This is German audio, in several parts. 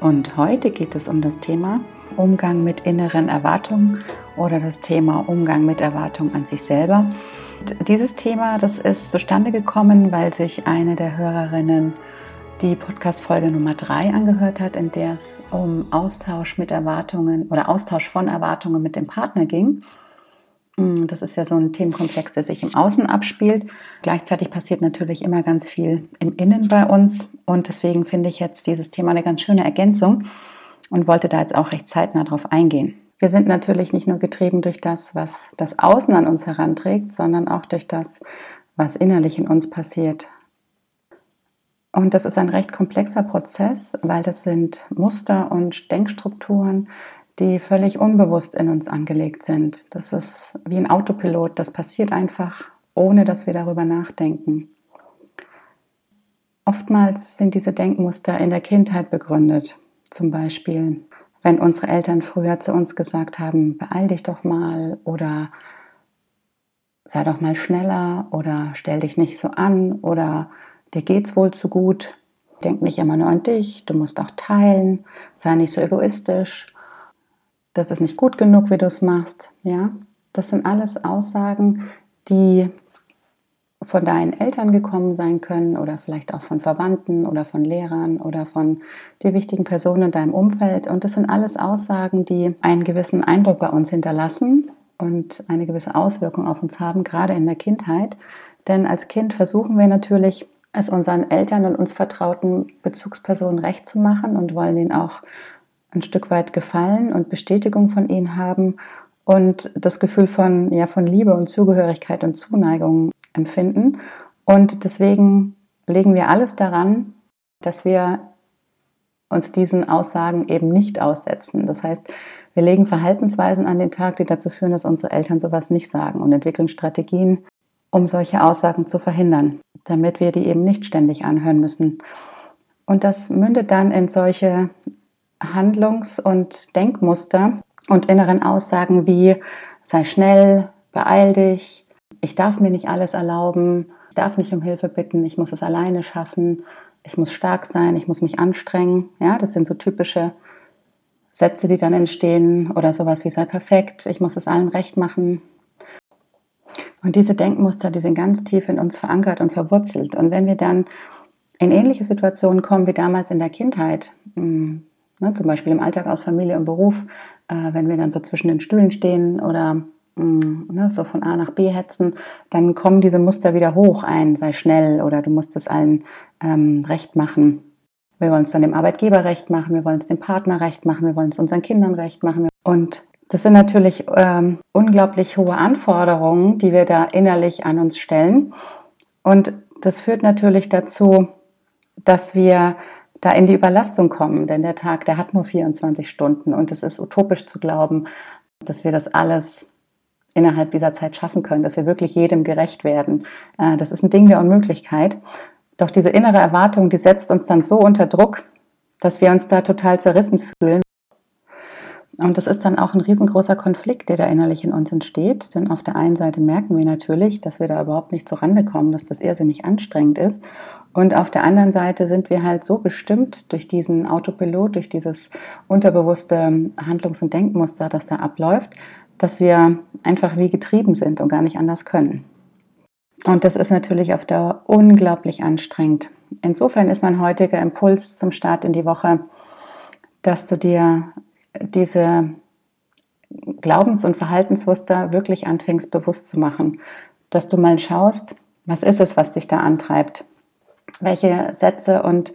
Und heute geht es um das Thema Umgang mit inneren Erwartungen oder das Thema Umgang mit Erwartungen an sich selber. Und dieses Thema, das ist zustande gekommen, weil sich eine der Hörerinnen die Podcast-Folge Nummer 3 angehört hat, in der es um Austausch mit Erwartungen oder Austausch von Erwartungen mit dem Partner ging. Mm, das ist ja so ein Themenkomplex, der sich im Außen abspielt. Gleichzeitig passiert natürlich immer ganz viel im Innen bei uns. Und deswegen finde ich jetzt dieses Thema eine ganz schöne Ergänzung und wollte da jetzt auch recht zeitnah drauf eingehen. Wir sind natürlich nicht nur getrieben durch das, was das Außen an uns heranträgt, sondern auch durch das, was innerlich in uns passiert. Und das ist ein recht komplexer Prozess, weil das sind Muster und Denkstrukturen, die völlig unbewusst in uns angelegt sind. Das ist wie ein Autopilot, das passiert einfach, ohne dass wir darüber nachdenken. Oftmals sind diese Denkmuster in der Kindheit begründet. Zum Beispiel, wenn unsere Eltern früher zu uns gesagt haben, beeil dich doch mal oder sei doch mal schneller oder stell dich nicht so an oder dir geht's wohl zu gut. Denk nicht immer nur an dich, du musst auch teilen, sei nicht so egoistisch das ist nicht gut genug, wie du es machst. Ja, das sind alles Aussagen, die von deinen Eltern gekommen sein können oder vielleicht auch von Verwandten oder von Lehrern oder von dir wichtigen Personen in deinem Umfeld. Und das sind alles Aussagen, die einen gewissen Eindruck bei uns hinterlassen und eine gewisse Auswirkung auf uns haben, gerade in der Kindheit. Denn als Kind versuchen wir natürlich, es unseren Eltern und uns vertrauten Bezugspersonen recht zu machen und wollen ihnen auch ein Stück weit Gefallen und Bestätigung von ihnen haben und das Gefühl von, ja, von Liebe und Zugehörigkeit und Zuneigung empfinden. Und deswegen legen wir alles daran, dass wir uns diesen Aussagen eben nicht aussetzen. Das heißt, wir legen Verhaltensweisen an den Tag, die dazu führen, dass unsere Eltern sowas nicht sagen und entwickeln Strategien, um solche Aussagen zu verhindern, damit wir die eben nicht ständig anhören müssen. Und das mündet dann in solche Handlungs- und Denkmuster und inneren Aussagen wie sei schnell, beeil dich, ich darf mir nicht alles erlauben, ich darf nicht um Hilfe bitten, ich muss es alleine schaffen, ich muss stark sein, ich muss mich anstrengen. Ja, das sind so typische Sätze, die dann entstehen oder sowas wie sei perfekt, ich muss es allen recht machen. Und diese Denkmuster, die sind ganz tief in uns verankert und verwurzelt. Und wenn wir dann in ähnliche Situationen kommen wie damals in der Kindheit, hm, Ne, zum Beispiel im Alltag aus Familie und Beruf, äh, wenn wir dann so zwischen den Stühlen stehen oder mh, mm, ne, so von A nach B hetzen, dann kommen diese Muster wieder hoch ein, sei schnell oder du musst es allen ähm, recht machen. Wir wollen es dann dem Arbeitgeber recht machen, wir wollen es dem Partner recht machen, wir wollen es unseren Kindern recht machen. Und das sind natürlich ähm, unglaublich hohe Anforderungen, die wir da innerlich an uns stellen. Und das führt natürlich dazu, dass wir da in die Überlastung kommen, denn der Tag, der hat nur 24 Stunden und es ist utopisch zu glauben, dass wir das alles innerhalb dieser Zeit schaffen können, dass wir wirklich jedem gerecht werden. Äh, das ist ein Ding der Unmöglichkeit. Doch diese innere Erwartung, die setzt uns dann so unter Druck, dass wir uns da total zerrissen fühlen. Und das ist dann auch ein riesengroßer Konflikt, der da innerlich in uns entsteht. Denn auf der einen Seite merken wir natürlich, dass wir da überhaupt nicht zurande kommen, dass das irrsinnig anstrengend ist. Und auf der anderen Seite sind wir halt so bestimmt durch diesen Autopilot, durch dieses unterbewusste Handlungs- und Denkmuster, das da abläuft, dass wir einfach wie getrieben sind und gar nicht anders können. Und das ist natürlich auf Dauer unglaublich anstrengend. Insofern ist mein heutiger Impuls zum Start in die Woche, dass du dir diese Glaubens- und Verhaltensmuster wirklich anfängst bewusst zu machen. Dass du mal schaust, was ist es, was dich da antreibt? Welche Sätze und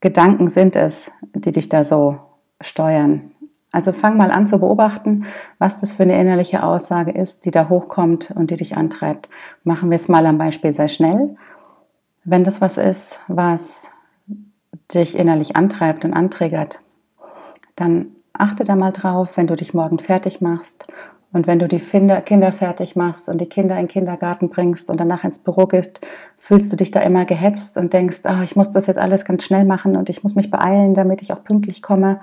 Gedanken sind es, die dich da so steuern? Also fang mal an zu beobachten, was das für eine innerliche Aussage ist, die da hochkommt und die dich antreibt. Machen wir es mal am Beispiel sehr schnell. Wenn das was ist, was dich innerlich antreibt und anträgert, dann achte da mal drauf, wenn du dich morgen fertig machst. Und wenn du die Kinder fertig machst und die Kinder in den Kindergarten bringst und danach ins Büro gehst, fühlst du dich da immer gehetzt und denkst, oh, ich muss das jetzt alles ganz schnell machen und ich muss mich beeilen, damit ich auch pünktlich komme,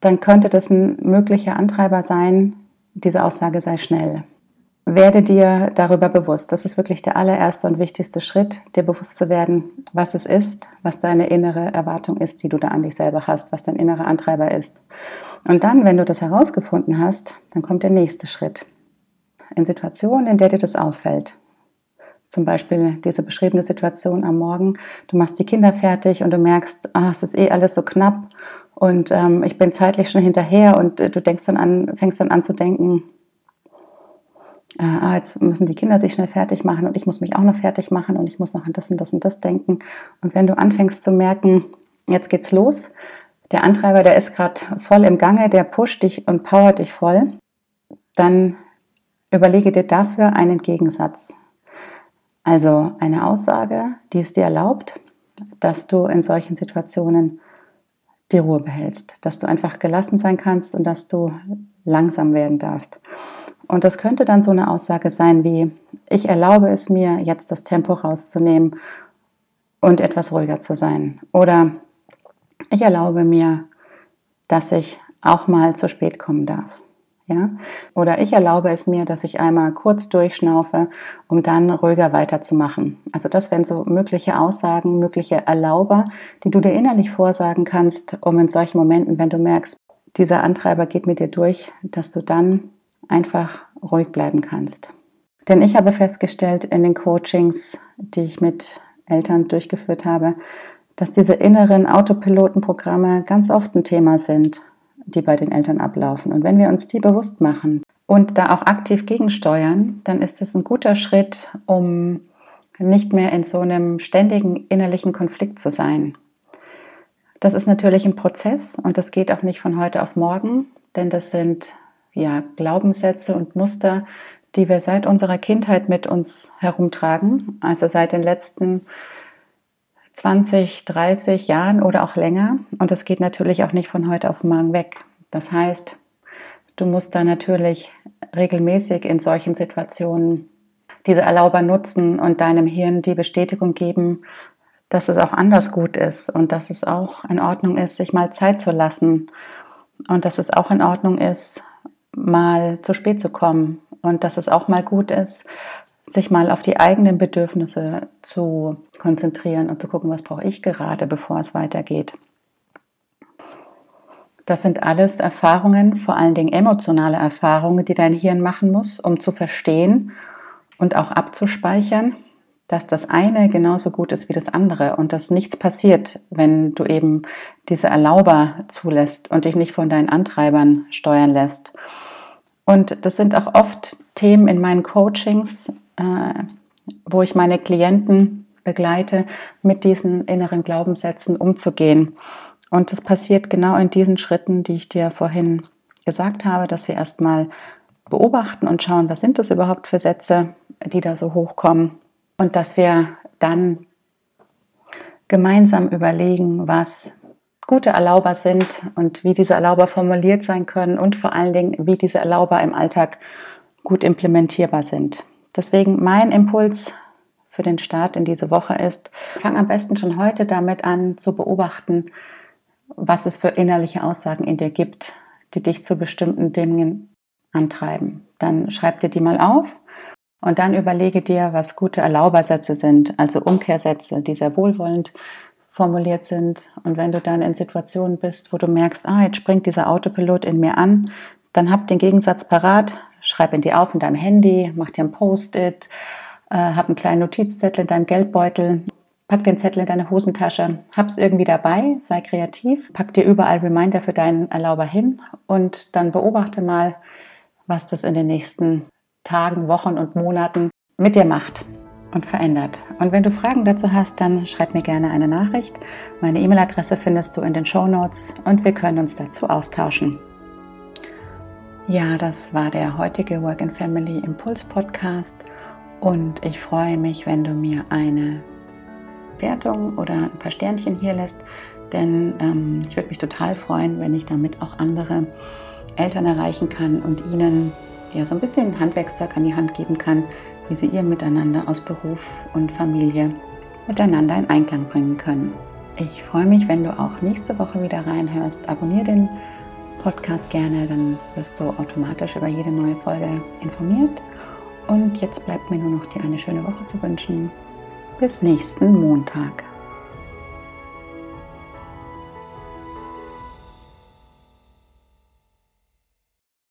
dann könnte das ein möglicher Antreiber sein, diese Aussage sei schnell werde dir darüber bewusst. Das ist wirklich der allererste und wichtigste Schritt, dir bewusst zu werden, was es ist, was deine innere Erwartung ist, die du da an dich selber hast, was dein innerer Antreiber ist. Und dann, wenn du das herausgefunden hast, dann kommt der nächste Schritt. In Situationen, in der dir das auffällt. Zum Beispiel diese beschriebene Situation am Morgen. Du machst die Kinder fertig und du merkst, ah, es ist eh alles so knapp und ähm, ich bin zeitlich schon hinterher und äh, du denkst dann an, fängst dann an zu denken, äh, ah, jetzt müssen die Kinder sich schnell fertig machen und ich muss mich auch noch fertig machen und ich muss noch an das und das und das denken. Und wenn du anfängst zu merken, jetzt geht's los, der Antreiber, der ist gerade voll im Gange, der pusht dich und powert dich voll, dann überlege dir dafür einen Gegensatz. Also eine Aussage, die es dir erlaubt, dass du in solchen Situationen die Ruhe behältst, dass du einfach gelassen sein kannst und dass du langsam werden darfst. Und das könnte dann so eine Aussage sein wie, ich erlaube es mir, jetzt das Tempo rauszunehmen und etwas ruhiger zu sein. Oder ich erlaube mir, dass ich auch mal zu spät kommen darf. Ja? Oder ich erlaube es mir, dass ich einmal kurz durchschnaufe, um dann ruhiger weiterzumachen. Also das wären so mögliche Aussagen, mögliche Erlauber, die du dir innerlich vorsagen kannst, um in solchen Momenten, wenn du merkst, dieser Antreiber geht mit dir durch, dass du dann einfach ruhig bleiben kannst. Denn ich habe festgestellt in den Coachings, die ich mit Eltern durchgeführt habe, dass diese inneren Autopilotenprogramme ganz oft ein Thema sind, die bei den Eltern ablaufen. Und wenn wir uns die bewusst machen und da auch aktiv gegensteuern, dann ist es ein guter Schritt, um nicht mehr in so einem ständigen innerlichen Konflikt zu sein. Das ist natürlich ein Prozess und das geht auch nicht von heute auf morgen, denn das sind ja, Glaubenssätze und Muster, die wir seit unserer Kindheit mit uns herumtragen, also seit den letzten 20, 30 Jahren oder auch länger. Und das geht natürlich auch nicht von heute auf morgen weg. Das heißt, du musst da natürlich regelmäßig in solchen Situationen diese Erlauber nutzen und deinem Hirn die Bestätigung geben, dass es auch anders gut ist und dass es auch in Ordnung ist, sich mal Zeit zu lassen und dass es auch in Ordnung ist, mal zu spät zu kommen und dass es auch mal gut ist, sich mal auf die eigenen Bedürfnisse zu konzentrieren und zu gucken, was brauche ich gerade, bevor es weitergeht. Das sind alles Erfahrungen, vor allen Dingen emotionale Erfahrungen, die dein Hirn machen muss, um zu verstehen und auch abzuspeichern, dass das eine genauso gut ist wie das andere und dass nichts passiert, wenn du eben diese Erlauber zulässt und dich nicht von deinen Antreibern steuern lässt. Und das sind auch oft Themen in meinen Coachings, äh, wo ich meine Klienten begleite, mit diesen inneren Glaubenssätzen umzugehen. Und das passiert genau in diesen Schritten, die ich dir vorhin gesagt habe, dass wir erstmal beobachten und schauen, was sind das überhaupt für Sätze, die da so hochkommen und dass wir dann gemeinsam überlegen, was gute Erlauber sind und wie diese Erlauber formuliert sein können und vor allen Dingen, wie diese Erlauber im Alltag gut implementierbar sind. Deswegen mein Impuls für den Start in diese Woche ist, fang am besten schon heute damit an zu beobachten, was es für innerliche Aussagen in dir gibt, die dich zu bestimmten Dingen antreiben. Dann schreib dir die mal auf und dann überlege dir, was gute Erlaubersätze sind, also Umkehrsätze, die sehr wohlwollend formuliert sind. Und wenn du dann in Situationen bist, wo du merkst, ah, jetzt springt dieser Autopilot in mir an, dann hab den Gegensatz parat, schreib ihn dir auf in deinem Handy, mach dir ein Post-it, äh, hab einen kleinen Notizzettel in deinem Geldbeutel Pack den Zettel in deine Hosentasche, hab's irgendwie dabei, sei kreativ, pack dir überall Reminder für deinen Erlauber hin und dann beobachte mal, was das in den nächsten Tagen, Wochen und Monaten mit dir macht und verändert. Und wenn du Fragen dazu hast, dann schreib mir gerne eine Nachricht. Meine E-Mail-Adresse findest du in den Show Notes und wir können uns dazu austauschen. Ja, das war der heutige Work and Family Impulse Podcast und ich freue mich, wenn du mir eine Wertung oder ein paar Sternchen hier lässt, denn ähm, ich würde mich total freuen, wenn ich damit auch andere Eltern erreichen kann und ihnen ja so ein bisschen Handwerkszeug an die Hand geben kann, wie sie ihr Miteinander aus Beruf und Familie miteinander in Einklang bringen können. Ich freue mich, wenn du auch nächste Woche wieder reinhörst. Abonniere den Podcast gerne, dann wirst du automatisch über jede neue Folge informiert. Und jetzt bleibt mir nur noch dir eine schöne Woche zu wünschen. Bis nächsten Montag.